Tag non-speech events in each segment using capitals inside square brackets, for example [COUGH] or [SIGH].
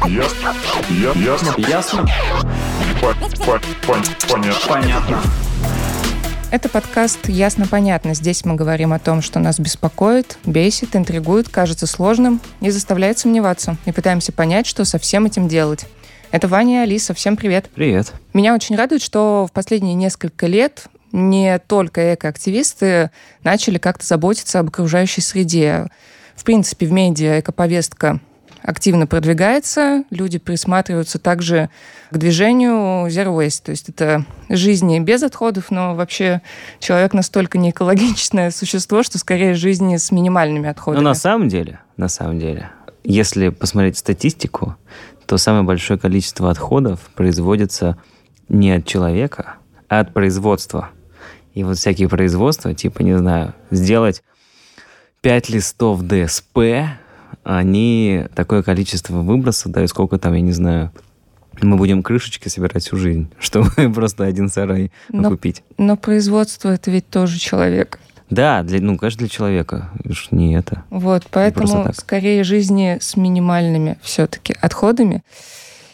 Ясно. Я- Ясно. Ясно? По- по- пон- Понятно. Понятно. Это подкаст «Ясно-понятно». Здесь мы говорим о том, что нас беспокоит, бесит, интригует, кажется сложным и заставляет сомневаться. И пытаемся понять, что со всем этим делать. Это Ваня и Алиса. Всем привет. Привет. Меня очень радует, что в последние несколько лет не только экоактивисты начали как-то заботиться об окружающей среде. В принципе, в медиа экоповестка активно продвигается, люди присматриваются также к движению Zero Waste. То есть это жизни без отходов, но вообще человек настолько не экологичное существо, что скорее жизни с минимальными Но отходами. на самом деле, на самом деле, если посмотреть статистику, то самое большое количество отходов производится не от человека, а от производства. И вот всякие производства, типа, не знаю, сделать 5 листов ДСП, они такое количество выбросов дают, сколько там, я не знаю, мы будем крышечки собирать всю жизнь, [LAUGHS] чтобы просто один сарай Но- купить. Но производство это ведь тоже человек. Да, для, ну, конечно, для человека. Уж не это. Вот, поэтому скорее жизни с минимальными все-таки отходами.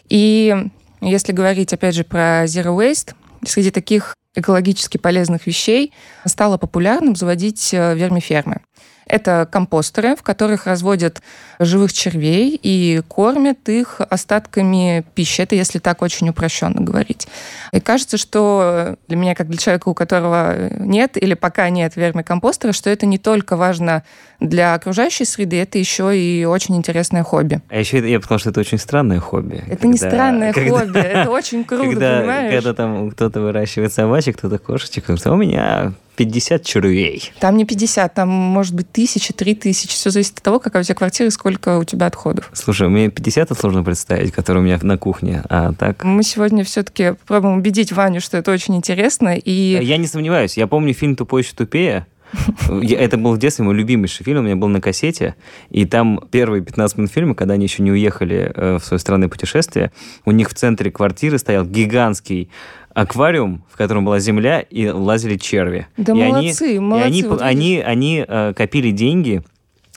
И если говорить, опять же, про Zero Waste, среди таких экологически полезных вещей стало популярным заводить э, вермифермы. Это компостеры, в которых разводят живых червей и кормят их остатками пищи. Это если так очень упрощенно говорить. И кажется, что для меня, как для человека, у которого нет или пока нет вермикомпостера, что это не только важно для окружающей среды, это еще и очень интересное хобби. А еще я сказал, что это очень странное хобби. Это не Когда- странное когда- хобби, это очень [LAUGHS] круто, когда, понимаешь? когда там кто-то выращивает собачек, кто-то кошечек, кто-то «А у меня 50 червей. Там не 50, там может быть тысяча, три тысячи. Все зависит от того, какая у тебя квартира и сколько у тебя отходов. Слушай, мне 50 это сложно представить, который у меня на кухне, а так... Мы сегодня все-таки попробуем убедить Ваню, что это очень интересно. И Я не сомневаюсь, я помню фильм «Тупой еще тупее», [LAUGHS] Это был в детстве мой любимейший фильм, у меня был на кассете, и там первые 15 минут фильма, когда они еще не уехали э, в свое странное путешествие, у них в центре квартиры стоял гигантский аквариум, в котором была земля, и лазили черви. Да и молодцы, они, молодцы, И они, вот они, они э, копили деньги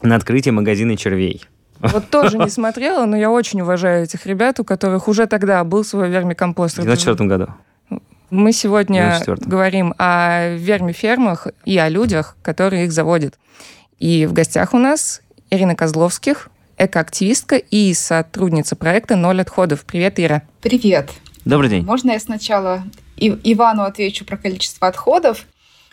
на открытие магазина червей. вот тоже не смотрела, но я очень уважаю этих ребят, у которых уже тогда был свой В вермикомпостер. 94 году. Мы сегодня 94-м. говорим о вермифермах и о людях, которые их заводят. И в гостях у нас Ирина Козловских, экоактивистка и сотрудница проекта «Ноль отходов». Привет, Ира. Привет. Добрый день. Можно я сначала Ивану отвечу про количество отходов?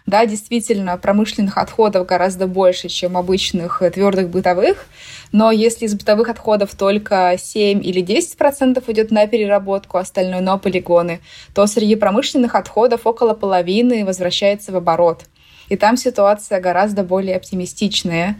Да, действительно, промышленных отходов гораздо больше, чем обычных э, твердых бытовых. Но если из бытовых отходов только 7 или 10% идет на переработку, остальное на полигоны, то среди промышленных отходов около половины возвращается в оборот. И там ситуация гораздо более оптимистичная,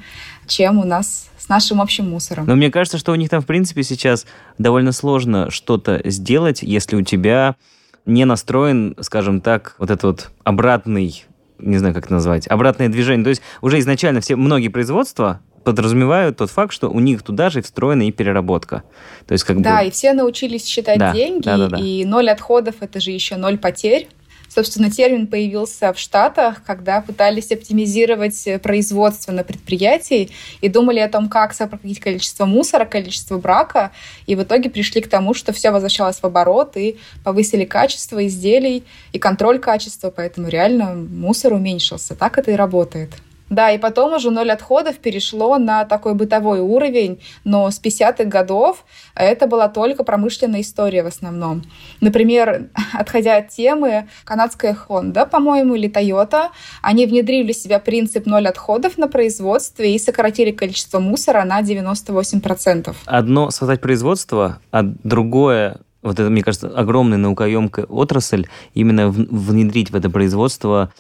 чем у нас с нашим общим мусором. Но мне кажется, что у них там, в принципе, сейчас довольно сложно что-то сделать, если у тебя не настроен, скажем так, вот этот вот обратный, не знаю, как это назвать, обратное движение. То есть уже изначально все, многие производства подразумевают тот факт, что у них туда же встроена и переработка. То есть как Да, бы... и все научились считать Да, деньги, да, да, да. и ноль отходов — это же еще ноль потерь. Собственно, термин появился в Штатах, когда пытались оптимизировать э, производство на предприятии и думали о том, как сократить количество мусора, количество брака, и в итоге пришли к тому, что все возвращалось в оборот, и повысили качество изделий и контроль качества, поэтому реально мусор уменьшился. Так это и работает. Да, и потом уже ноль отходов перешло на такой бытовой уровень, но с 50-х годов это была только промышленная история в основном. Например, [LAUGHS] отходя от темы, канадская Honda, по-моему, или Toyota, они внедрили в себя принцип ноль отходов на производстве и сократили количество мусора на 98%. Одно создать производство, а другое вот это, мне кажется, огромная наукоемкая отрасль, именно внедрить в это производство,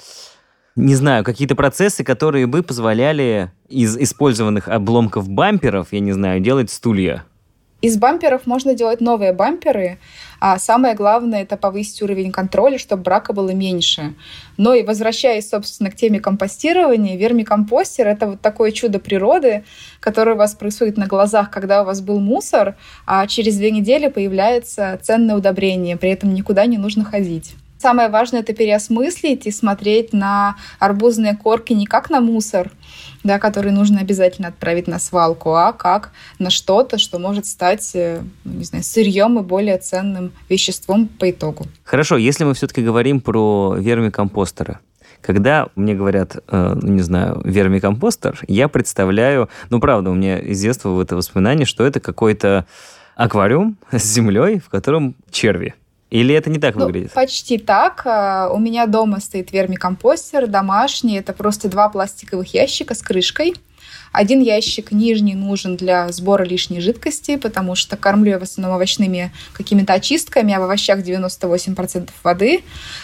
не знаю, какие-то процессы, которые бы позволяли из использованных обломков бамперов, я не знаю, делать стулья. Из бамперов можно делать новые бамперы, а самое главное это повысить уровень контроля, чтобы брака было меньше. Но и возвращаясь, собственно, к теме компостирования, вермикомпостер — это вот такое чудо природы, которое у вас происходит на глазах, когда у вас был мусор, а через две недели появляется ценное удобрение, при этом никуда не нужно ходить. Самое важное это переосмыслить и смотреть на арбузные корки не как на мусор, да, который нужно обязательно отправить на свалку, а как на что-то, что может стать, э, ну, не знаю, сырьем и более ценным веществом по итогу. Хорошо, если мы все-таки говорим про вермикомпостеры, когда мне говорят, э, ну, не знаю, вермикомпостер, я представляю, ну, правда, у меня из детства в это воспоминание, что это какой-то аквариум [LAUGHS] с землей, в котором черви. Или это не так Ну, выглядит? почти так. А, У меня дома стоит вермикомпостер домашний. Это просто два пластиковых ящика с крышкой. Один ящик нижний нужен для сбора лишней жидкости, потому что кормлю я в основном овощными какими-то очистками, а в овощах 98% воды.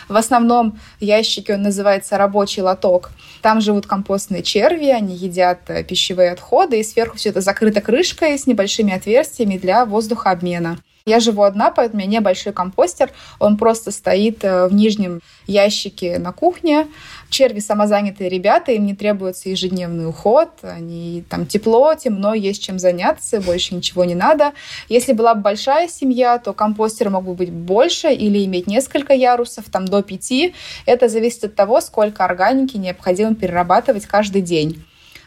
В основном ящике он называется рабочий лоток. Там живут компостные черви, они едят э, пищевые отходы, и сверху все это закрыто крышкой с небольшими отверстиями для воздухообмена. Я живу одна, поэтому у меня небольшой компостер. Он просто стоит э, в нижнем ящике на кухне. Черви самозанятые ребята, им не требуется ежедневный уход. Они там тепло, темно, есть чем заняться, больше ничего не надо. Если была бы большая семья, то компостер мог бы быть больше или иметь несколько ярусов, там до пяти. Это зависит от того, сколько органики необходимо перерабатывать каждый день.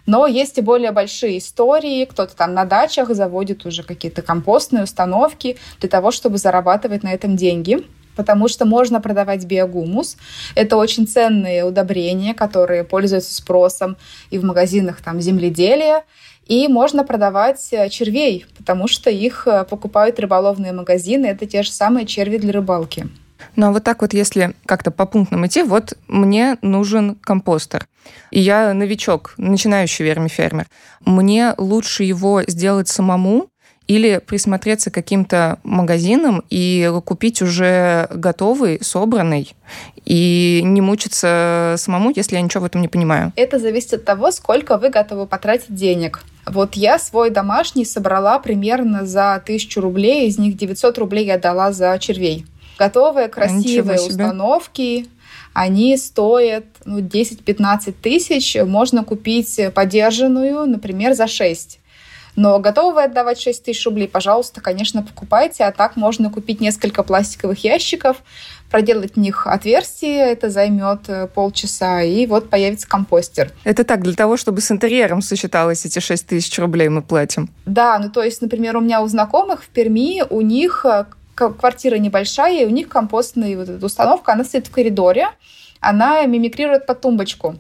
Но есть и более большие истории. Кто-то там на дачах заводит уже какие-то компостные установки для того, чтобы зарабатывать на этом деньги потому что можно продавать биогумус. Это очень ценные удобрения, которые пользуются спросом и в магазинах там земледелия. И можно продавать э, червей, потому что их э, покупают рыболовные магазины. Это те же самые черви для рыбалки. Ну а вот так вот, если как-то по пунктам идти, вот мне нужен компостер. И я новичок, начинающий вермифермер. Мне лучше его сделать самому, или присмотреться к каким-то магазинам и купить уже готовый, собранный, и не мучиться самому, если я ничего в этом не понимаю. Это зависит от того, сколько вы готовы потратить денег. Вот я свой домашний собрала примерно за 1000 рублей, из них 900 рублей я дала за червей. Готовые, красивые установки, они стоят ну, 10-15 тысяч. Можно купить подержанную, например, за 6. Но готовы вы отдавать 6 тысяч рублей, пожалуйста, конечно, покупайте. А так можно купить несколько пластиковых ящиков, проделать в них отверстие, это займет э, полчаса, и вот появится компостер. Это так, для того, чтобы с интерьером сочеталось эти 6 тысяч рублей мы платим. Да, ну то есть, например, у меня у знакомых в Перми, у них э, квартира небольшая, и у них компостная вот эта установка, она стоит в коридоре, она мимикрирует под тумбочку.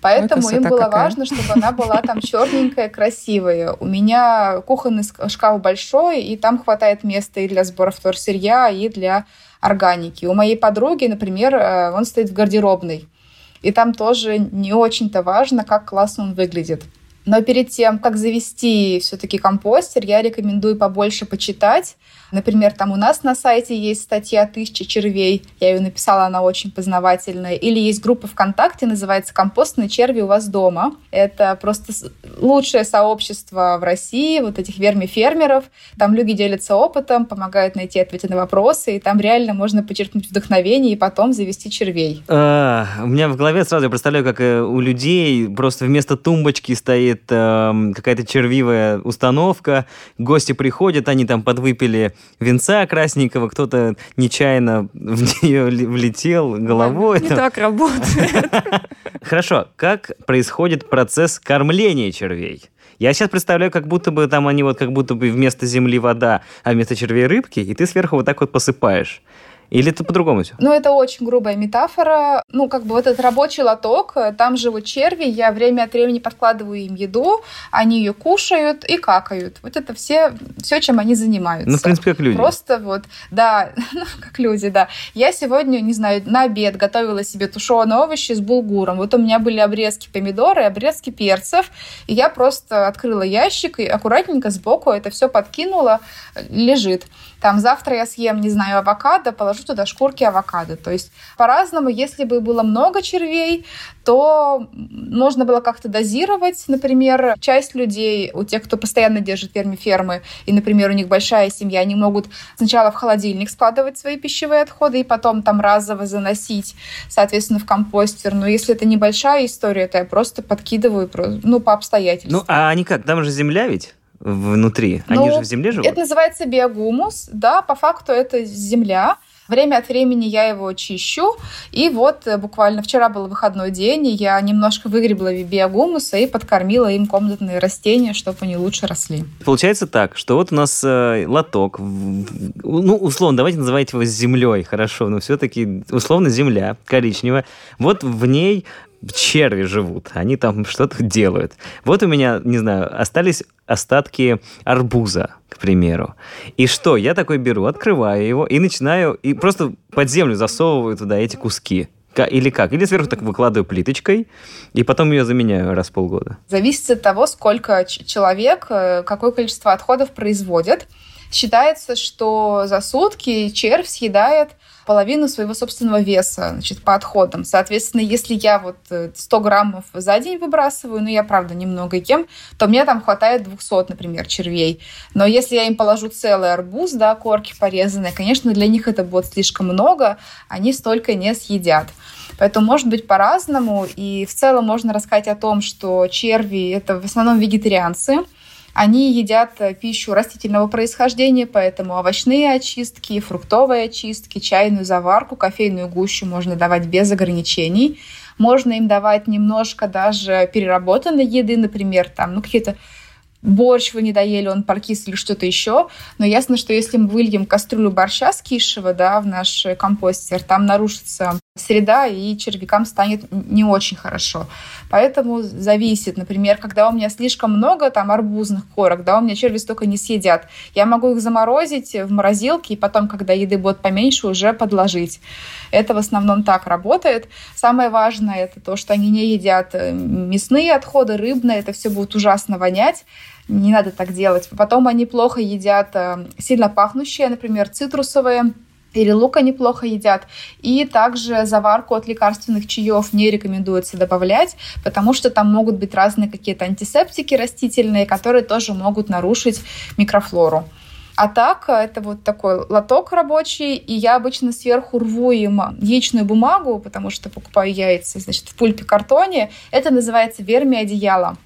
Поэтому красота им было какая. важно, чтобы она была там черненькая, красивая. У меня кухонный шкаф большой, и там хватает места и для сбора вторсырья, и для органики. У моей подруги, например, э, он стоит в гардеробной. И там тоже не очень-то важно, как классно он выглядит. Но перед тем, как завести все-таки компостер, я рекомендую побольше почитать. Например, там у нас на сайте есть статья «Тысяча червей». Я ее написала, она очень познавательная. Или есть группа ВКонтакте, называется «Компостные черви у вас дома». Это просто лучшее сообщество в России, вот этих вермифермеров. Там люди делятся опытом, помогают найти ответы на вопросы, и там реально можно почерпнуть вдохновение и потом завести червей. А, у меня в голове сразу я представляю, как э, у людей просто вместо тумбочки стоит эм, какая-то червивая установка. Гости приходят, они там подвыпили венца красненького, кто-то нечаянно в нее влетел головой. Не там. так работает. Хорошо, как происходит процесс кормления червей? Я сейчас представляю, как будто бы там они вот как будто бы вместо земли вода, а вместо червей рыбки, и ты сверху вот так вот посыпаешь. Или это по-другому все? Ну, это очень грубая метафора. Ну, как бы вот этот рабочий лоток, э, там живут черви, я время от времени подкладываю им еду, они ее кушают и какают. Вот это все, все чем они занимаются. Ну, в принципе, как люди. Просто вот, да, [LAUGHS] ну, как люди, да. Я сегодня, не знаю, на обед готовила себе тушеные овощи с булгуром. Вот у меня были обрезки помидоры, обрезки перцев, и я просто открыла ящик и аккуратненько сбоку это все подкинула, э, лежит. Там завтра я съем, не знаю, авокадо, положу туда шкурки авокадо. То есть по-разному, если бы было много червей, то можно было как-то дозировать. Например, часть людей, у тех, кто постоянно держит вермифермы, и, например, у них большая семья, они могут сначала в холодильник складывать свои пищевые отходы и потом там разово заносить, соответственно, в компостер. Но если это небольшая история, то я просто подкидываю, ну, по обстоятельствам. Ну, а они как? Там же земля ведь внутри. Они Ну, же в земле живут? Это называется биогумус, да, по факту это земля. Время от времени я его чищу, и вот э, буквально вчера был выходной день, и я немножко выгребла биогумуса и подкормила им комнатные растения, чтобы они лучше росли. Получается так, что вот у нас э, лоток, ну, условно, давайте называть его землей, хорошо, но все-таки условно земля коричневая. Вот в ней черви живут, они там [LAUGHS] что-то делают. Вот у меня, не знаю, остались остатки арбуза, к примеру. И что? Я такой беру, открываю его и начинаю, и просто под землю засовываю туда эти куски. Или как? Или сверху так выкладываю плиточкой, и потом ее заменяю раз в полгода. Зависит от того, сколько человек, э, какое количество отходов производит. Считается, что за сутки червь съедает половину своего собственного веса значит, по отходам. Соответственно, если я вот 100 э, граммов за день выбрасываю, ну, я, правда, немного ем, то мне там хватает 200, например, червей. Но если я им положу целый арбуз, да, корки порезанные, конечно, для них это будет слишком много, они столько не съедят. Поэтому может быть по-разному. И в целом можно рассказать о том, что черви — это в основном вегетарианцы — они едят э, пищу растительного происхождения, поэтому овощные очистки, фруктовые очистки, чайную заварку, кофейную гущу можно давать без ограничений. Можно им давать немножко даже переработанной еды, например, там, ну, какие-то борщ вы не доели, он паркис или что-то еще. Но ясно, что если мы выльем кастрюлю борща с кишева да, в наш компостер, там нарушится среда, и червякам станет не очень хорошо. Поэтому зависит. Например, когда у меня слишком много там арбузных корок, да, у меня черви столько не съедят. Я могу их заморозить в морозилке, и потом, когда еды будет поменьше, уже подложить. Это в основном так работает. Самое важное это то, что они не едят э, мясные отходы, рыбные. Это все будет ужасно вонять не надо так делать. Потом они плохо едят э, сильно пахнущие, например, цитрусовые или лука неплохо едят. И также заварку от лекарственных чаев не рекомендуется добавлять, потому что там могут быть разные какие-то антисептики растительные, которые тоже могут нарушить микрофлору. А так, это вот такой лоток рабочий, и я обычно сверху рву им яичную бумагу, потому что покупаю яйца, значит, в пульпе картоне. Это называется верми одеяло.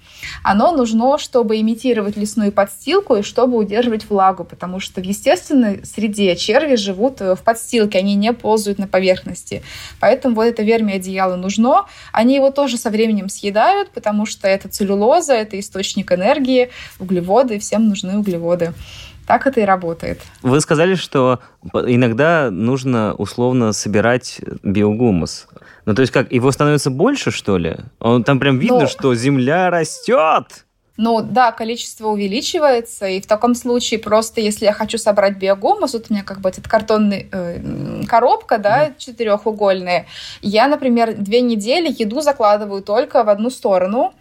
Оно нужно, чтобы имитировать лесную подстилку и чтобы удерживать влагу, потому что в естественной среде черви живут в подстилке, они не ползают на поверхности. Поэтому вот это верми одеяло нужно. Они его тоже со временем съедают, потому что это целлюлоза, это источник энергии, углеводы, всем нужны углеводы. Так это и работает. Вы сказали, что иногда нужно условно собирать биогумус. Ну, то есть как, его становится больше, что ли? Он, там прям видно, Но... что земля растет. Ну да, количество увеличивается, и в таком случае просто, если я хочу собрать биогумус, вот у меня как бы этот картонный э, коробка, да, mm. четырехугольная, я, например, две недели еду закладываю только в одну сторону,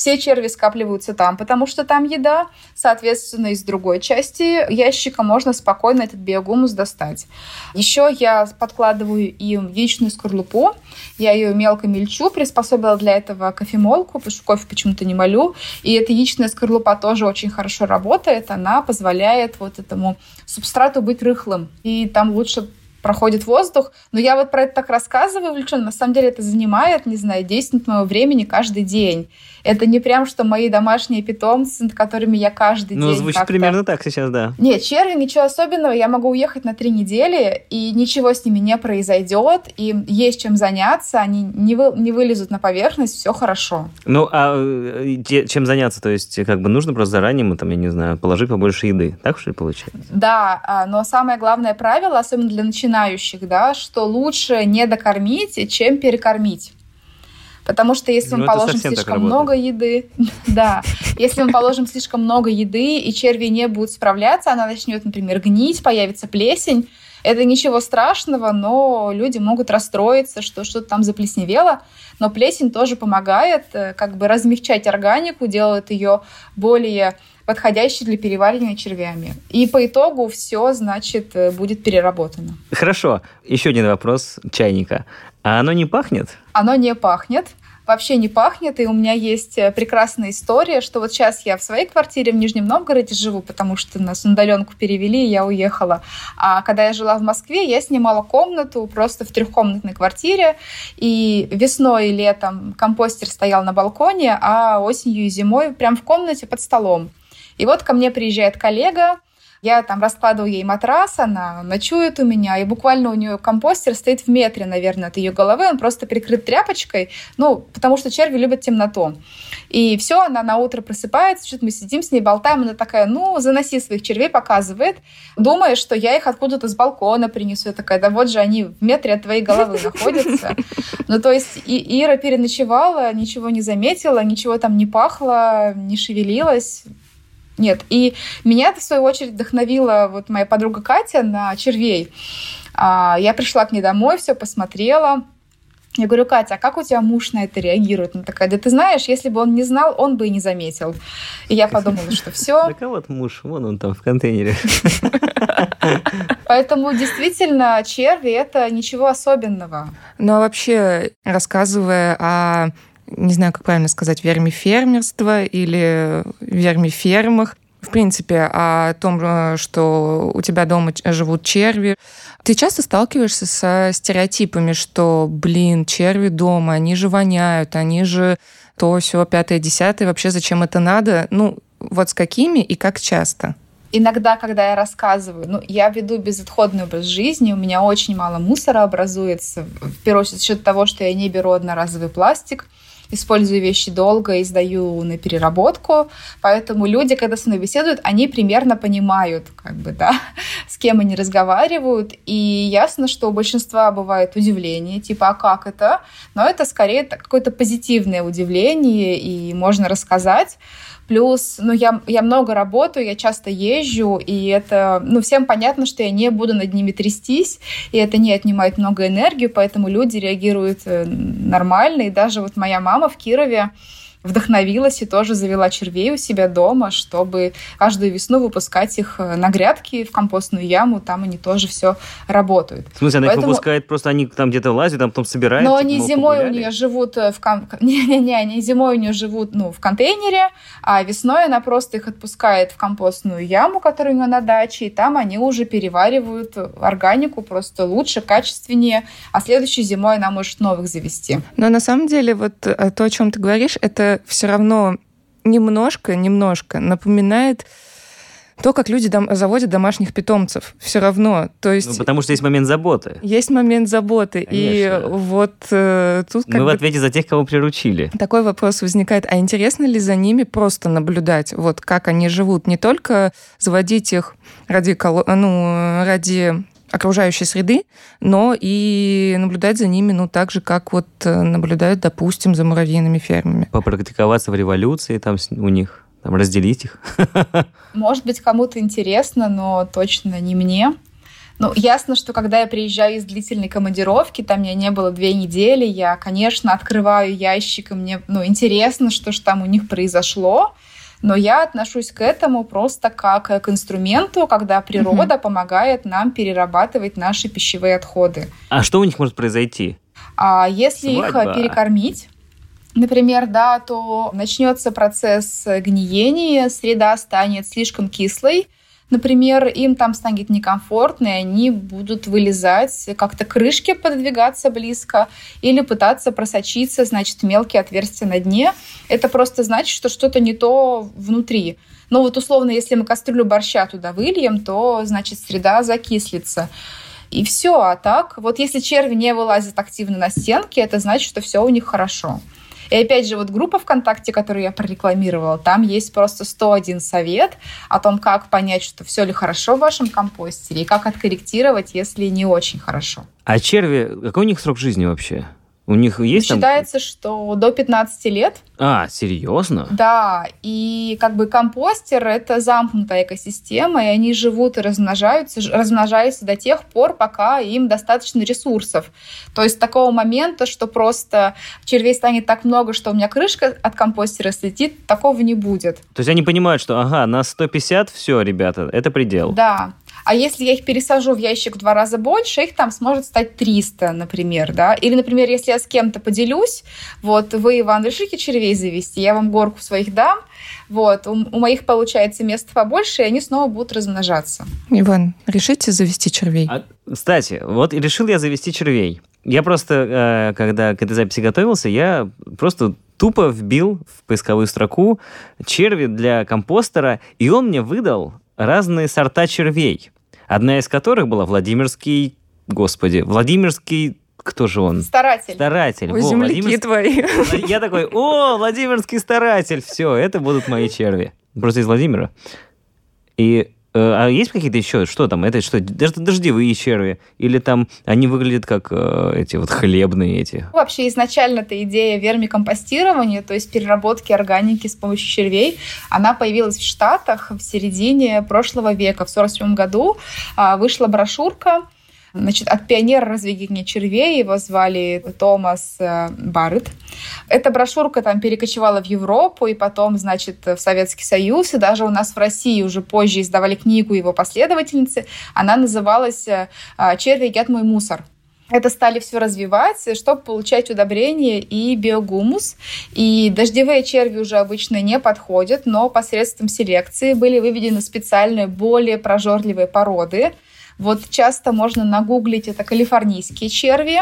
все черви скапливаются там, потому что там еда. Соответственно, из другой части ящика можно спокойно этот биогумус достать. Еще я подкладываю им яичную скорлупу. Я ее мелко мельчу, приспособила для этого кофемолку, потому что кофе почему-то не молю. И эта яичная скорлупа тоже очень хорошо работает. Она позволяет вот этому субстрату быть рыхлым. И там лучше проходит воздух. Но я вот про это так рассказываю увлеченно. На самом деле это занимает, не знаю, 10 минут моего времени каждый день. Это не прям, что мои домашние питомцы, над которыми я каждый ну, день Ну, звучит примерно так сейчас, да. Нет, черви, ничего особенного. Я могу уехать на три недели, и ничего с ними не произойдет. Им есть чем заняться, они не, вы, не вылезут на поверхность, все хорошо. Ну, а э, чем заняться? То есть, как бы нужно просто заранее, мы там, я не знаю, положить побольше еды. Так что ли получается? Да, а, но самое главное правило, особенно для начинающих, да, что лучше не докормить, чем перекормить. Потому что если ну, мы положим слишком много еды, [LAUGHS] да, если мы положим слишком много еды, и черви не будут справляться, она начнет, например, гнить, появится плесень, это ничего страшного, но люди могут расстроиться, что что-то там заплесневело. Но плесень тоже помогает э, как бы размягчать органику, делает ее более подходящей для переваривания червями. И по итогу все, значит, э, будет переработано. Хорошо. Еще один вопрос чайника. А оно не пахнет? Оно не пахнет вообще не пахнет. И у меня есть э, прекрасная история, что вот сейчас я в своей квартире в Нижнем Новгороде живу, потому что нас на удаленку перевели, и я уехала. А когда я жила в Москве, я снимала комнату просто в трехкомнатной квартире. И весной и летом компостер стоял на балконе, а осенью и зимой прям в комнате под столом. И вот ко мне приезжает коллега, Я там раскладываю ей матрас, она ночует у меня, и буквально у нее компостер стоит в метре, наверное, от ее головы, он просто прикрыт тряпочкой, ну, потому что черви любят темноту. И все, она на утро просыпается, что-то мы сидим с ней, болтаем, она такая, ну, заноси своих червей, показывает, думая, что я их откуда-то с балкона принесу. Я такая, да вот же они в метре от твоей головы находятся. Ну, то есть Ира переночевала, ничего не заметила, ничего там не пахло, не шевелилась. Нет. И меня, в свою очередь, вдохновила вот моя подруга Катя на червей. А, я пришла к ней домой, все посмотрела. Я говорю, Катя, а как у тебя муж на это реагирует? Она такая, да ты знаешь, если бы он не знал, он бы и не заметил. И я подумала, что все. [LAUGHS] Да кого муж? Вон он там в контейнере. [LAUGHS] Поэтому действительно черви — это ничего особенного. Ну а вообще, рассказывая о не знаю, как правильно сказать, вермифермерство или вермифермах, в принципе, о том, э, что у тебя дома живут черви. Ты часто сталкиваешься со стереотипами, что, блин, черви дома, они же воняют, они же то, все, пятое, десятое, вообще зачем это надо? Ну, вот с какими и как часто? Иногда, когда я рассказываю, ну, я веду безотходный образ жизни, у меня очень мало мусора образуется, в первую очередь за счет того, что я не беру одноразовый пластик, использую вещи долго и сдаю на переработку. Поэтому люди, когда со мной беседуют, они примерно понимают, как бы, да, [LAUGHS] с кем они разговаривают. И ясно, что у большинства бывает удивление, типа, а как это? Но это скорее какое-то позитивное удивление, и можно рассказать. Плюс, ну, я, я много работаю, я часто езжу, и это, ну, всем понятно, что я не буду над ними трястись, и это не отнимает много энергии, поэтому люди реагируют э, нормально. И даже вот моя мама в Кирове, вдохновилась и тоже завела червей у себя дома, чтобы каждую весну выпускать их э, на грядки в компостную яму, там они тоже все работают. В смысле, она Поэтому... их выпускает, просто они там где-то лазят, там потом собирают? Но они зимой погуляли? у нее живут э, в... Кон... [LAUGHS] Не-не-не, они зимой у нее живут ну, в контейнере, а весной она просто их отпускает в компостную яму, которая у нее на даче, и там они уже переваривают органику просто лучше, качественнее, а следующей зимой она может новых завести. Но на самом деле вот э, то, о чем ты говоришь, это все равно немножко, немножко напоминает то, как люди дом, заводят домашних питомцев. Все равно. То есть, ну, потому что есть момент заботы. Есть момент заботы. Конечно. И вот э, тут... Мы в ответе за тех, кого приручили. Такой вопрос возникает. А интересно ли за ними просто наблюдать, вот как они живут? Не только заводить их ради, ну, ради окружающей среды, но и наблюдать за ними, ну, так же, как вот э, наблюдают, допустим, за муравьиными фермами. Попрактиковаться в революции там у них, там разделить их. [LAUGHS] Может быть, кому-то интересно, но точно не мне. Ну, ясно, что когда я приезжаю из длительной командировки, там меня не было две недели, я, конечно, открываю ящик, и мне ну, интересно, что же там у них произошло но я отношусь к этому просто как к инструменту, когда природа угу. помогает нам перерабатывать наши пищевые отходы. А что у них может произойти? А если Свадьба. их перекормить, например, да, то начнется процесс гниения, среда станет слишком кислой, Например, им там станет некомфортно, и они будут вылезать, как-то крышки подвигаться близко или пытаться просочиться, значит, мелкие отверстия на дне. Это просто значит, что что-то не то внутри. Но вот условно, если мы кастрюлю борща туда выльем, то, значит, среда закислится. И все. А так, вот если черви не вылазят активно на стенки, это значит, что все у них хорошо. И опять же, вот группа ВКонтакте, которую я прорекламировала, там есть просто 101 совет о том, как понять, что все ли хорошо в вашем компостере, и как откорректировать, если не очень хорошо. А черви, какой у них срок жизни вообще? У них есть Считается, там... что до 15 лет. А, серьезно? Да, и как бы компостер — это замкнутая экосистема, и они живут и размножаются, размножаются до тех пор, пока им достаточно ресурсов. То есть такого момента, что просто червей станет так много, что у меня крышка от компостера слетит, такого не будет. То есть они понимают, что, ага, на 150 все, ребята, это предел. Да, а если я их пересажу в ящик в два раза больше, их там сможет стать 300, например, да. Или, например, если я с кем-то поделюсь, вот вы, Иван, решите червей завести, я вам горку своих дам, вот, у, у моих получается места побольше, и они снова будут размножаться. Иван, решите завести червей? А, кстати, вот решил я завести червей. Я просто, э, когда к этой записи готовился, я просто тупо вбил в поисковую строку черви для компостера, и он мне выдал разные сорта червей, одна из которых была Владимирский, господи, Владимирский кто же он? Старатель. Старатель. Ой, Во, земляки Владимир- твои. Я такой, о, Владимирский старатель, все, это будут мои черви. Просто из Владимира. И а есть какие-то еще, что там, это что, даже дождевые черви? Или там они выглядят как э, эти вот хлебные эти? Вообще изначально-то идея вермикомпостирования, то есть переработки органики с помощью червей, она появилась в Штатах в середине прошлого века. В 1947 году а, вышла брошюрка Значит, от пионера разведения червей его звали Томас э, Барретт. Эта брошюрка там перекочевала в Европу и потом, значит, в Советский Союз. И даже у нас в России уже позже издавали книгу его последовательницы. Она называлась э, «Черви едят мой мусор». Это стали все развивать, чтобы получать удобрения и биогумус. И дождевые черви уже обычно не подходят, но посредством селекции были выведены специальные, более прожорливые породы. Вот часто можно нагуглить, это калифорнийские черви.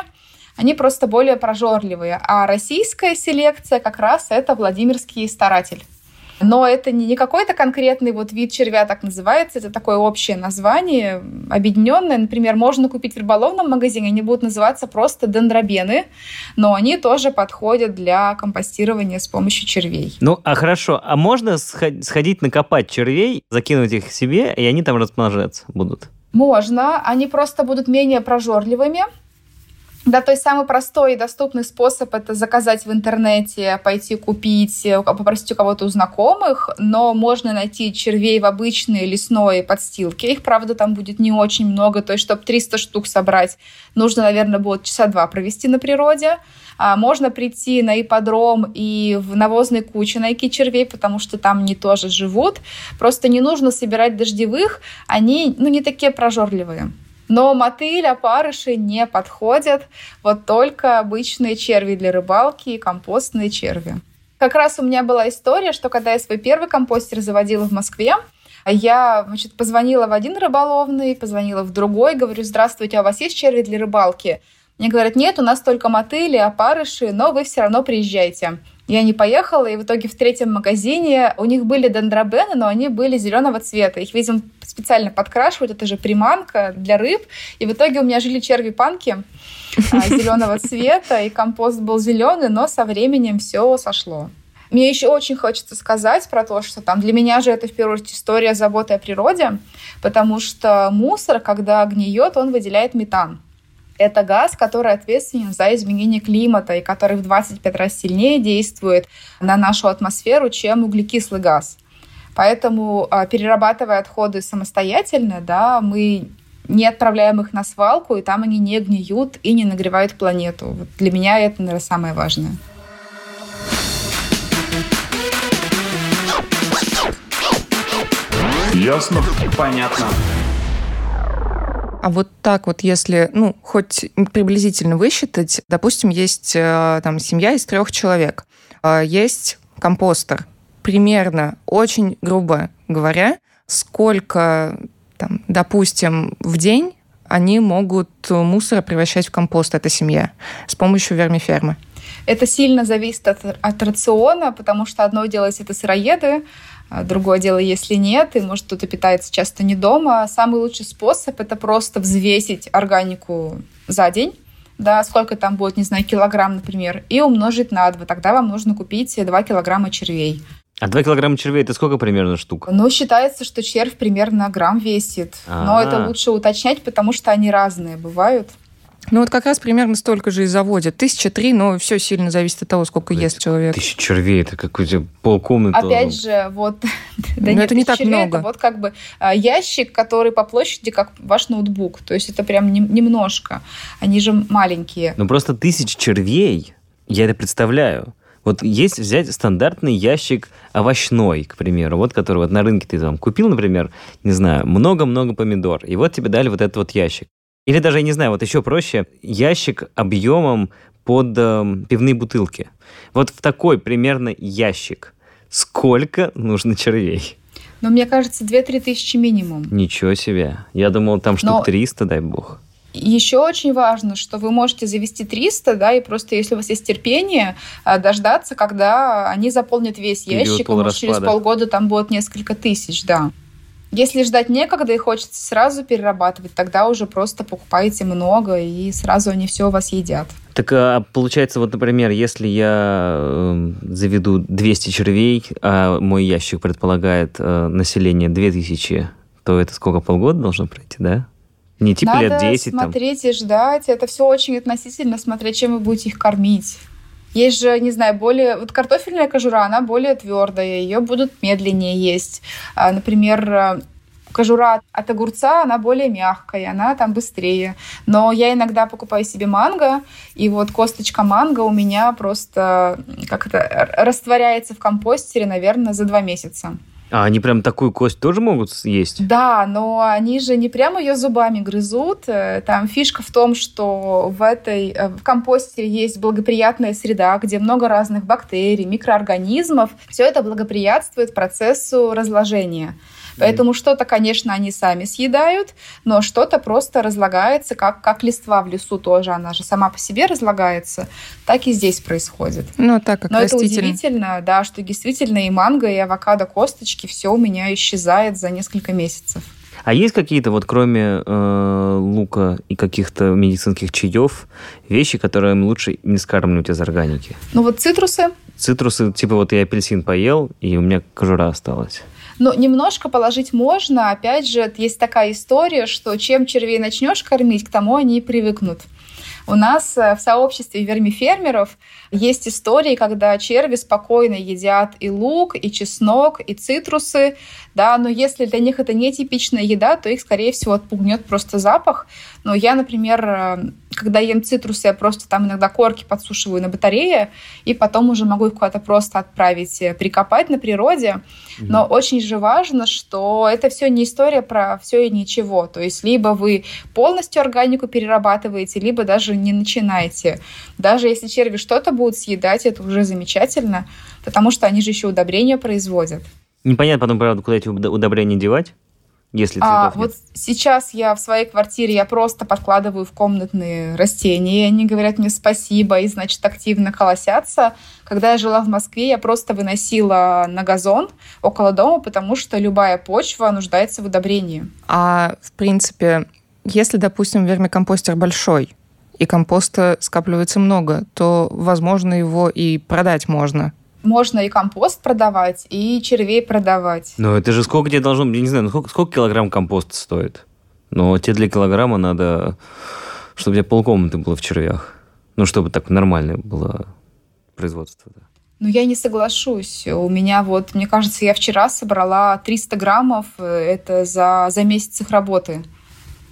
Они просто более прожорливые. А российская селекция как раз это Владимирский старатель. Но это не какой-то конкретный вот вид червя так называется, это такое общее название, объединенное. Например, можно купить в рыболовном магазине, они будут называться просто дендробены, но они тоже подходят для компостирования с помощью червей. Ну, а хорошо, а можно сходить накопать червей, закинуть их себе, и они там размножаться будут? Можно, они просто будут менее прожорливыми. Да, то есть самый простой и доступный способ это заказать в интернете, пойти купить, попросить у кого-то у знакомых, но можно найти червей в обычной лесной подстилке. Их, правда, там будет не очень много, то есть, чтобы 300 штук собрать, нужно, наверное, будет часа два провести на природе. А можно прийти на ипподром и в навозной куче найти червей, потому что там они тоже живут. Просто не нужно собирать дождевых, они ну, не такие прожорливые. Но мотыль, опарыши не подходят. Вот только обычные черви для рыбалки и компостные черви. Как раз у меня была история, что когда я свой первый компостер заводила в Москве, я значит, позвонила в один рыболовный, позвонила в другой, говорю, здравствуйте, а у вас есть черви для рыбалки? Мне говорят, нет, у нас только мотыли, опарыши, но вы все равно приезжайте. Я не поехала, и в итоге в третьем магазине у них были дендробены, но они были зеленого цвета. Их, видимо, специально подкрашивают, это же приманка для рыб. И в итоге у меня жили черви-панки а, [LAUGHS] зеленого цвета, и компост был зеленый, но со временем все сошло. Мне еще очень хочется сказать про то, что там для меня же это в первую очередь история заботы о природе, потому что мусор, когда гниет, он выделяет метан. Это газ, который ответственен за изменение климата и который в 25 раз сильнее действует на нашу атмосферу, чем углекислый газ. Поэтому, а, перерабатывая отходы самостоятельно, да, мы не отправляем их на свалку, и там они не гниют и не нагревают планету. Вот для меня это, наверное, самое важное. Ясно? Понятно. А вот так вот, если, ну, хоть приблизительно высчитать, допустим, есть э, там семья из трех человек, э, есть компостер, примерно, очень грубо говоря, сколько, там, допустим, в день они могут мусор превращать в компост, эта семья, с помощью вермифермы? Это сильно зависит от, от рациона, потому что одно дело, если это сыроеды, другое дело, если нет, и, может, кто-то питается часто не дома. Самый лучший способ – это просто взвесить органику за день, да, сколько там будет, не знаю, килограмм, например, и умножить на 2. Тогда вам нужно купить 2 килограмма червей. А 2 килограмма червей это сколько примерно штук? Ну, считается, что червь примерно грамм весит. А-а-а. Но это лучше уточнять, потому что они разные бывают. Ну вот как раз примерно столько же и заводят. Тысяча три, но все сильно зависит от того, сколько это ест человек. Тысяча червей, это какой-то полкомнаты. Опять же, вот... [LAUGHS] да но это не так червей, много. Это вот как бы а, ящик, который по площади, как ваш ноутбук. То есть это прям немножко. Они же маленькие. Ну просто тысяч червей, я это представляю. Вот есть взять стандартный ящик овощной, к примеру, вот который вот на рынке ты там купил, например, не знаю, много-много помидор, и вот тебе дали вот этот вот ящик. Или даже, я не знаю, вот еще проще, ящик объемом под э, пивные бутылки. Вот в такой примерно ящик сколько нужно червей? Ну, мне кажется, 2-3 тысячи минимум. Ничего себе. Я думал, там штук Но... 300, дай бог. Еще очень важно, что вы можете завести 300, да, и просто если у вас есть терпение, э, дождаться, когда они заполнят весь ящик, и может, через полгода там будет несколько тысяч, да. Если ждать некогда и хочется сразу перерабатывать, тогда уже просто покупаете много, и сразу они все у вас едят. Так а получается, вот, например, если я э, заведу 200 червей, а мой ящик предполагает э, население 2000, то это сколько, полгода должно пройти, да? Не типа Надо лет 10 там? смотреть и ждать. Это все очень относительно, смотреть, чем вы будете их кормить. Есть же, не знаю, более... Вот картофельная кожура, она более твердая, ее будут медленнее есть. А, Например, э, кожура от огурца, она более мягкая, она там быстрее. Но я иногда покупаю себе манго, и вот косточка манго у меня просто как это р- растворяется в компостере, наверное, за два месяца. А они прям такую кость тоже могут съесть? Да, но они же не прямо ее зубами грызут. Э, Там фишка в том, что в этой э, в компостере есть благоприятная среда, где много разных бактерий, микроорганизмов. Все это благоприятствует процессу разложения. Поэтому что-то, конечно, они сами съедают, но что-то просто разлагается, как, как листва в лесу тоже. Она же сама по себе разлагается. Так и здесь происходит. Ну, так как Но это удивительно, да, что действительно и манго, и авокадо косточки все у меня исчезает за несколько месяцев. А есть какие-то, вот кроме э, лука и каких-то медицинских чаев, вещи, которые лучше не скармливать из органики? Ну вот цитрусы, Цитрусы, типа вот я апельсин поел, и у меня кожура осталась. Ну, немножко положить можно. Опять же, есть такая история, что чем червей начнешь кормить, к тому они и привыкнут. У нас э, в сообществе вермифермеров есть истории, когда черви спокойно едят и лук, и чеснок, и цитрусы, да, но если для них это не типичная еда, то их, скорее всего, отпугнет просто запах. Но я, например, э, когда ем цитрусы, я просто там иногда корки подсушиваю на батарее, и потом уже могу их куда-то просто отправить э, прикопать на природе. Но очень же важно, что это все не история про все и ничего. То есть либо вы полностью органику перерабатываете, либо даже не начинаете. Даже если черви что-то будут съедать, это уже замечательно, потому что они же еще удобрения производят. Непонятно потом, правда, куда эти уд- удобрения девать, если А цветов вот нет. сейчас я в своей квартире я просто подкладываю в комнатные растения, и они говорят мне спасибо, и, значит, активно колосятся. Когда я жила в Москве, я просто выносила на газон около дома, потому что любая почва нуждается в удобрении. А, в принципе, если, допустим, вермикомпостер большой, и компоста скапливается много, то, возможно, его и продать можно. Можно и компост продавать, и червей продавать. Ну, это же сколько тебе должно быть, я не знаю, ну, сколько, сколько килограмм компоста стоит? Но тебе для килограмма надо, чтобы у тебя полкомнаты было в червях. Ну, чтобы так нормальное было производство. Да. Ну, я не соглашусь. У меня вот, мне кажется, я вчера собрала 300 граммов, э, это за, за месяц их работы.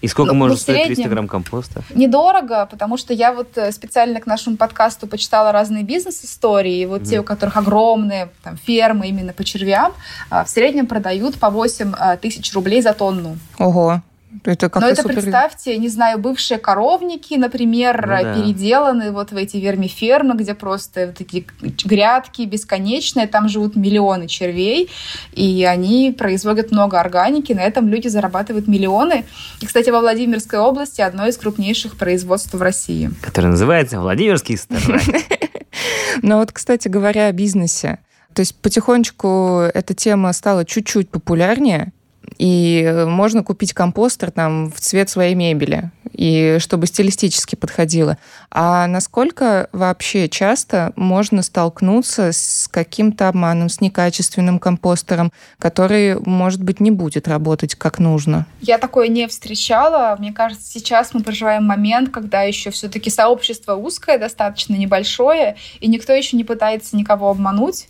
И сколько Ну, может ну, стоить 300 среднем- грамм компоста? Недорого, потому что я вот э, специально к нашему подкасту почитала разные бизнес-истории, и вот те, у которых огромные там, фермы именно по червям, а, в среднем продают по 8 а, тысяч рублей за тонну. Ого, это как-то Но это, супер... представьте, не знаю, бывшие коровники, например, Ну да. переделаны вот в эти вермифермы, где просто вот такие грядки бесконечные, там живут миллионы червей, и они производят много органики, на этом люди зарабатывают миллионы. И, кстати, во Владимирской области одно из крупнейших производств в России. Который называется Владимирский старай. [LAUGHS] Но вот, кстати говоря, о бизнесе. То есть потихонечку эта тема стала чуть-чуть популярнее, и э, можно купить компостер там в цвет своей мебели, и чтобы стилистически подходило. А насколько вообще часто можно столкнуться с каким-то обманом, с некачественным компостером, который, может быть, не будет работать как нужно? Я такое не встречала. Мне кажется, сейчас мы проживаем момент, когда еще все-таки сообщество узкое, достаточно небольшое, и никто еще не пытается никого обмануть.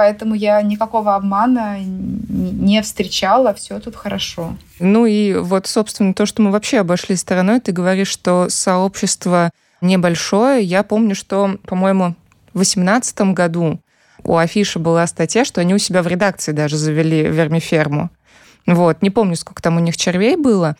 Поэтому я никакого обмана не встречала, все тут хорошо. Ну и вот, собственно, то, что мы вообще обошли стороной, ты говоришь, что сообщество небольшое. Я помню, что, по-моему, в 2018 году у Афиши была статья, что они у себя в редакции даже завели вермиферму. Вот, не помню, сколько там у них червей было.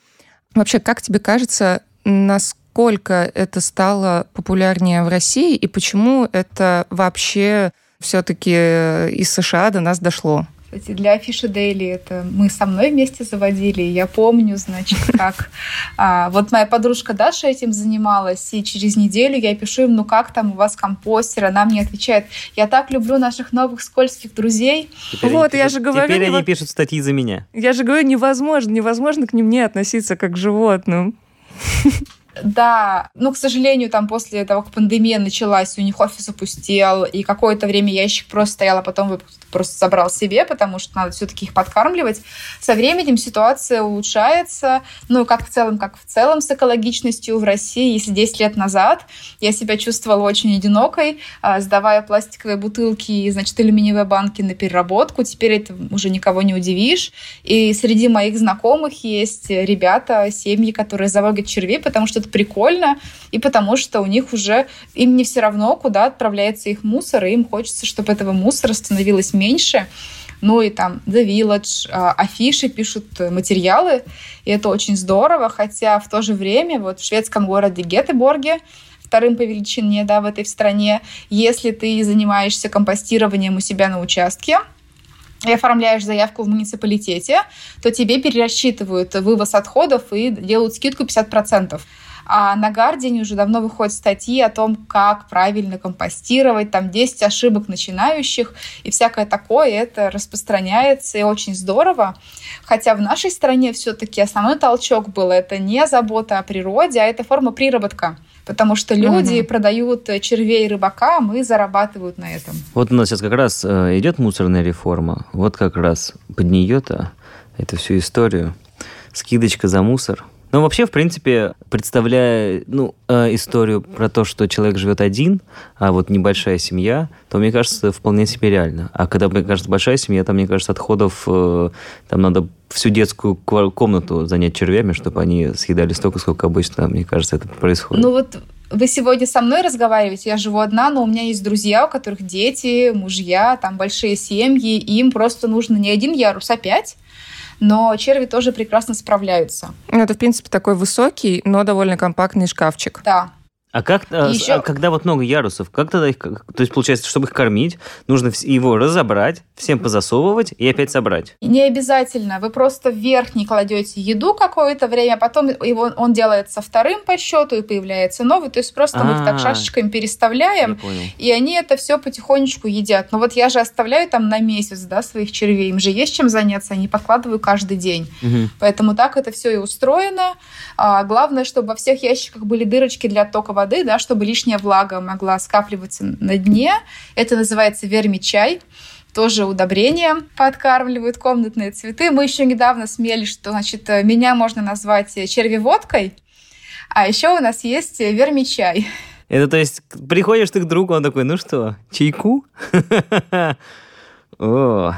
Вообще, как тебе кажется, насколько это стало популярнее в России и почему это вообще все-таки из США до нас дошло? Кстати, для Афиши Дейли это мы со мной вместе заводили. Я помню, значит, [LAUGHS] как... А, вот моя подружка Даша этим занималась, и через неделю я пишу им, ну как там у вас компостер? Она мне отвечает, я так люблю наших новых скользких друзей. Теперь вот, я же говорю... Теперь они пишут статьи за меня. Я же говорю, невозможно, невозможно к ним не относиться как к животным. [LAUGHS] Да, ну, к сожалению, там после того, как пандемия началась, у них офис опустел, и какое-то время ящик просто стоял, а потом просто забрал себе, потому что надо все-таки их подкармливать. Со временем ситуация улучшается, ну, как в целом, как в целом с экологичностью в России. Если 10 лет назад я себя чувствовала очень одинокой, а, сдавая пластиковые бутылки и, значит, алюминиевые банки на переработку, теперь это уже никого не удивишь. И среди моих знакомых есть ребята, семьи, которые заводят червей, потому что это прикольно, и потому что у них уже, им не все равно, куда отправляется их мусор, и им хочется, чтобы этого мусора становилось меньше. Ну и там The Village, а, афиши пишут материалы, и это очень здорово, хотя в то же время вот в шведском городе Гетеборге вторым по величине да, в этой стране, если ты занимаешься компостированием у себя на участке, и оформляешь заявку в муниципалитете, то тебе перерасчитывают вывоз отходов и делают скидку 50%. А на Гардиане уже давно выходят статьи о том, как правильно компостировать, там 10 ошибок начинающих и всякое такое. Это распространяется и очень здорово. Хотя в нашей стране все-таки основной толчок был это не забота о природе, а это форма приработка потому что люди угу. продают червей рыбакам и зарабатывают на этом. Вот у нас сейчас как раз э, идет мусорная реформа, вот как раз под нее-то эту всю историю. Скидочка за мусор – ну, вообще, в принципе, представляя ну, э, историю про то, что человек живет один, а вот небольшая семья, то, мне кажется, вполне себе реально. А когда, мне кажется, большая семья, там, мне кажется, отходов, э, там надо всю детскую комнату занять червями, чтобы они съедали столько, сколько обычно, мне кажется, это происходит. Ну вот вы сегодня со мной разговариваете, я живу одна, но у меня есть друзья, у которых дети, мужья, там большие семьи, им просто нужно не один ярус, а пять но черви тоже прекрасно справляются. Ну, это, в принципе, такой высокий, но довольно компактный шкафчик. Да, а как, а, еще... а когда вот много ярусов, как тогда их, то есть получается, чтобы их кормить, нужно его разобрать, всем позасовывать и опять собрать? Не обязательно, вы просто в верхний кладете еду какое-то время, а потом его, он делается вторым по счету и появляется новый, то есть просто мы их так а. шашечками переставляем, и они это все потихонечку едят. Но вот я же оставляю там на месяц, да, своих червей, им же есть чем заняться, они подкладываю каждый день, угу. поэтому так это все и устроено. А, главное, чтобы во всех ящиках были дырочки для тока воды, да, чтобы лишняя влага могла скапливаться на дне. Это называется вермичай тоже удобрения подкармливают комнатные цветы. Мы еще недавно смели, что значит, меня можно назвать червеводкой, а еще у нас есть вермичай. Это то есть приходишь ты к другу, он такой, ну что, чайку? [LAUGHS]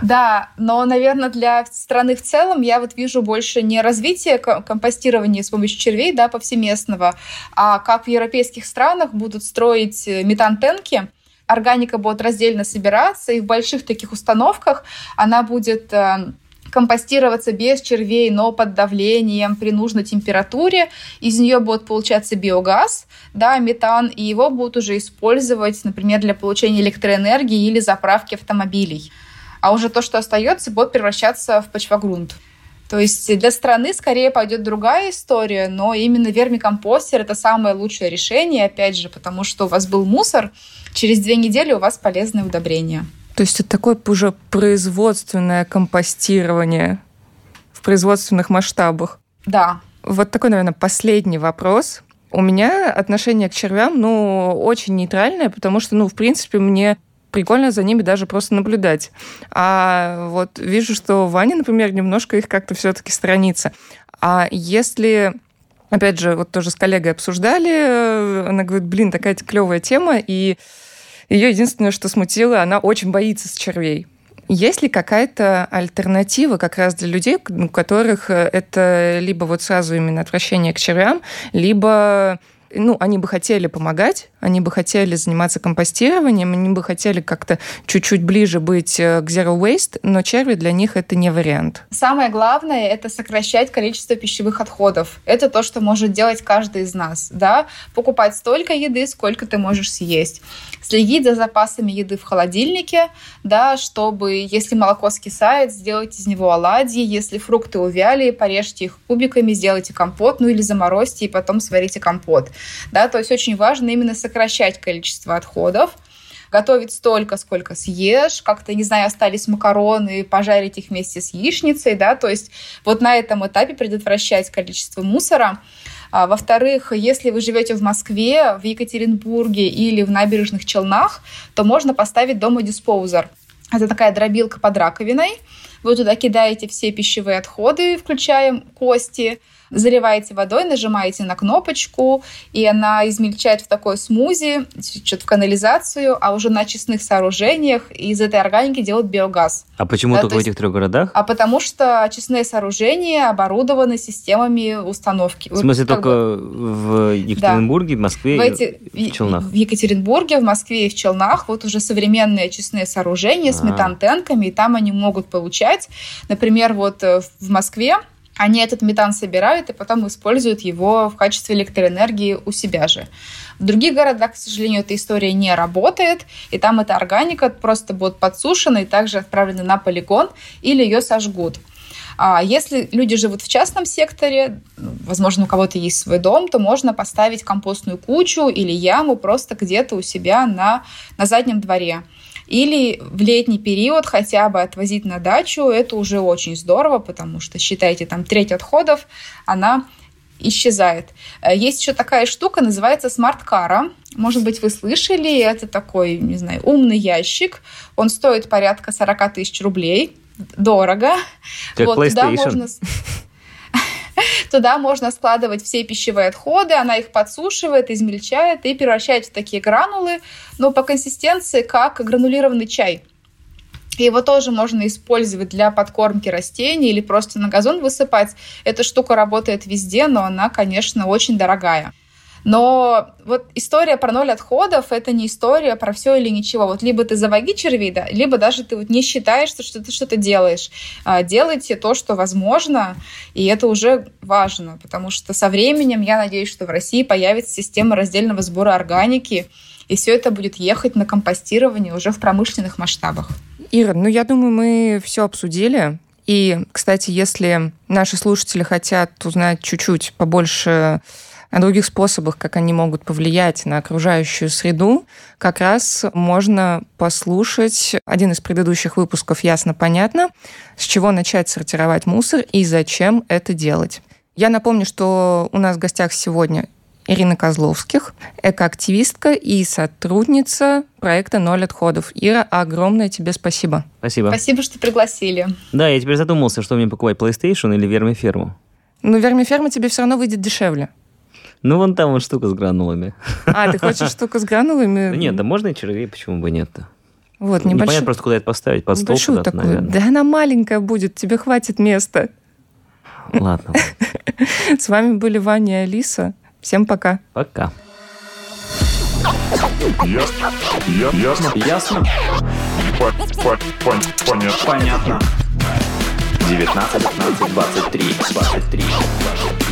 Да, но, наверное, для страны в целом я вот вижу больше не развитие компостирования с помощью червей, да, повсеместного, а как в европейских странах будут строить э, метантенки, органика будет раздельно собираться, и в больших таких установках она будет э, компостироваться без червей, но под давлением при нужной температуре. Из нее будет получаться биогаз, да, метан, и его будут уже использовать, например, для получения электроэнергии или заправки автомобилей а уже то, что остается, будет превращаться в почвогрунт. То есть для страны скорее пойдет другая история, но именно вермикомпостер – это самое лучшее решение, опять же, потому что у вас был мусор, через две недели у вас полезное удобрение. То есть это такое уже производственное компостирование в производственных масштабах? Да. Вот такой, наверное, последний вопрос. У меня отношение к червям, ну, очень нейтральное, потому что, ну, в принципе, мне прикольно за ними даже просто наблюдать. А вот вижу, что Ваня, например, немножко их как-то все-таки странится. А если опять же, вот тоже с коллегой обсуждали, она говорит, блин, такая клевая тема, и ее единственное, что смутило, она очень боится с червей. Есть ли какая-то альтернатива как раз для людей, у которых это либо вот сразу именно отвращение к червям, либо ну, они бы хотели помогать, они бы хотели заниматься компостированием, они бы хотели как-то чуть-чуть ближе быть э, к Zero Waste, но черви для них это не вариант. Самое главное — это сокращать количество пищевых отходов. Это то, что может делать каждый из нас. Да? Покупать столько еды, сколько ты можешь съесть следить за запасами еды в холодильнике, да, чтобы, если молоко скисает, сделать из него оладьи, если фрукты увяли, порежьте их кубиками, сделайте компот, ну или заморозьте и потом сварите компот. Да, то есть очень важно именно сокращать количество отходов, готовить столько, сколько съешь, как-то, не знаю, остались макароны, пожарить их вместе с яичницей, да, то есть вот на этом этапе предотвращать количество мусора. А, во-вторых, если вы живете в Москве, в Екатеринбурге или в набережных Челнах, то можно поставить дома диспоузер. Это такая дробилка под раковиной. Вы туда кидаете все пищевые отходы, включая кости, заливаете водой, нажимаете на кнопочку, и она измельчает в такой смузи, что-то в канализацию, а уже на очистных сооружениях из этой органики делают биогаз. А почему Да, только то в этих трех городах? А потому что очистные сооружения оборудованы системами установки. В смысле, как только бы в Екатеринбурге, в Москве в, и эти, в Челнах? в Екатеринбурге, в Москве и в Челнах вот уже современные очистные сооружения с А. метантенками, и там они могут получать. Например, вот э, в Москве они этот метан собирают и потом используют его в качестве электроэнергии у себя же. В других городах, к сожалению, эта история не работает, и там эта органика просто будет подсушена и также отправлена на полигон или ее сожгут. А если люди живут в частном секторе, ну, возможно, у кого-то есть свой дом, то можно поставить компостную кучу или яму просто где-то у себя на, на заднем дворе. Или в летний период хотя бы отвозить на дачу, это уже очень здорово, потому что, считайте, там треть отходов, она исчезает. Э, Есть еще такая штука, называется смарт-кара. Может быть, вы слышали, это такой, не знаю, умный ящик. Он стоит порядка 40 тысяч рублей. Дорого. Как Вот, туда можно... [LAUGHS] [LAUGHS] Туда можно складывать все пищевые отходы, она их подсушивает, измельчает и превращает в такие гранулы, но по консистенции как гранулированный чай. Его тоже можно использовать для подкормки растений или просто на газон высыпать. Эта штука работает везде, но она, конечно, очень дорогая. Но вот история про ноль отходов — это не история про все или ничего. Вот либо ты завоги червей, да, либо даже ты вот не считаешь, что ты что-то делаешь. А, Делайте то, что возможно, и это уже важно, потому что со временем, я надеюсь, что в России появится система раздельного сбора органики, и все это будет ехать на компостирование уже в промышленных масштабах. Ира, ну я думаю, мы все обсудили. И, кстати, если наши слушатели хотят узнать чуть-чуть побольше о других способах, как они могут повлиять на окружающую среду, как раз можно послушать один из предыдущих выпусков «Ясно-понятно», с чего начать сортировать мусор и зачем это делать. Я напомню, что у нас в гостях сегодня Ирина Козловских, экоактивистка и сотрудница проекта «Ноль отходов». Ира, огромное тебе спасибо. Спасибо. Спасибо, что пригласили. Да, я теперь задумался, что мне покупать, PlayStation или вермиферму. Ну, вермиферма тебе все равно выйдет дешевле. Ну, вон там вот штука с гранулами. А, ты хочешь [LAUGHS] штуку с гранулами? Ну, Нет, да можно и червей, почему бы нет-то? Вот, Непонятно небольшую, просто, куда это поставить, под стол небольшую куда-то, такую. наверное. Да она маленькая будет, тебе хватит места. Ладно, [LAUGHS] С вами были Ваня и Алиса. Всем пока. пока. Ясно. Ясно. Ясно? По- по- пон- Понятно. Понятно. 19, 15, 23, 23, 23.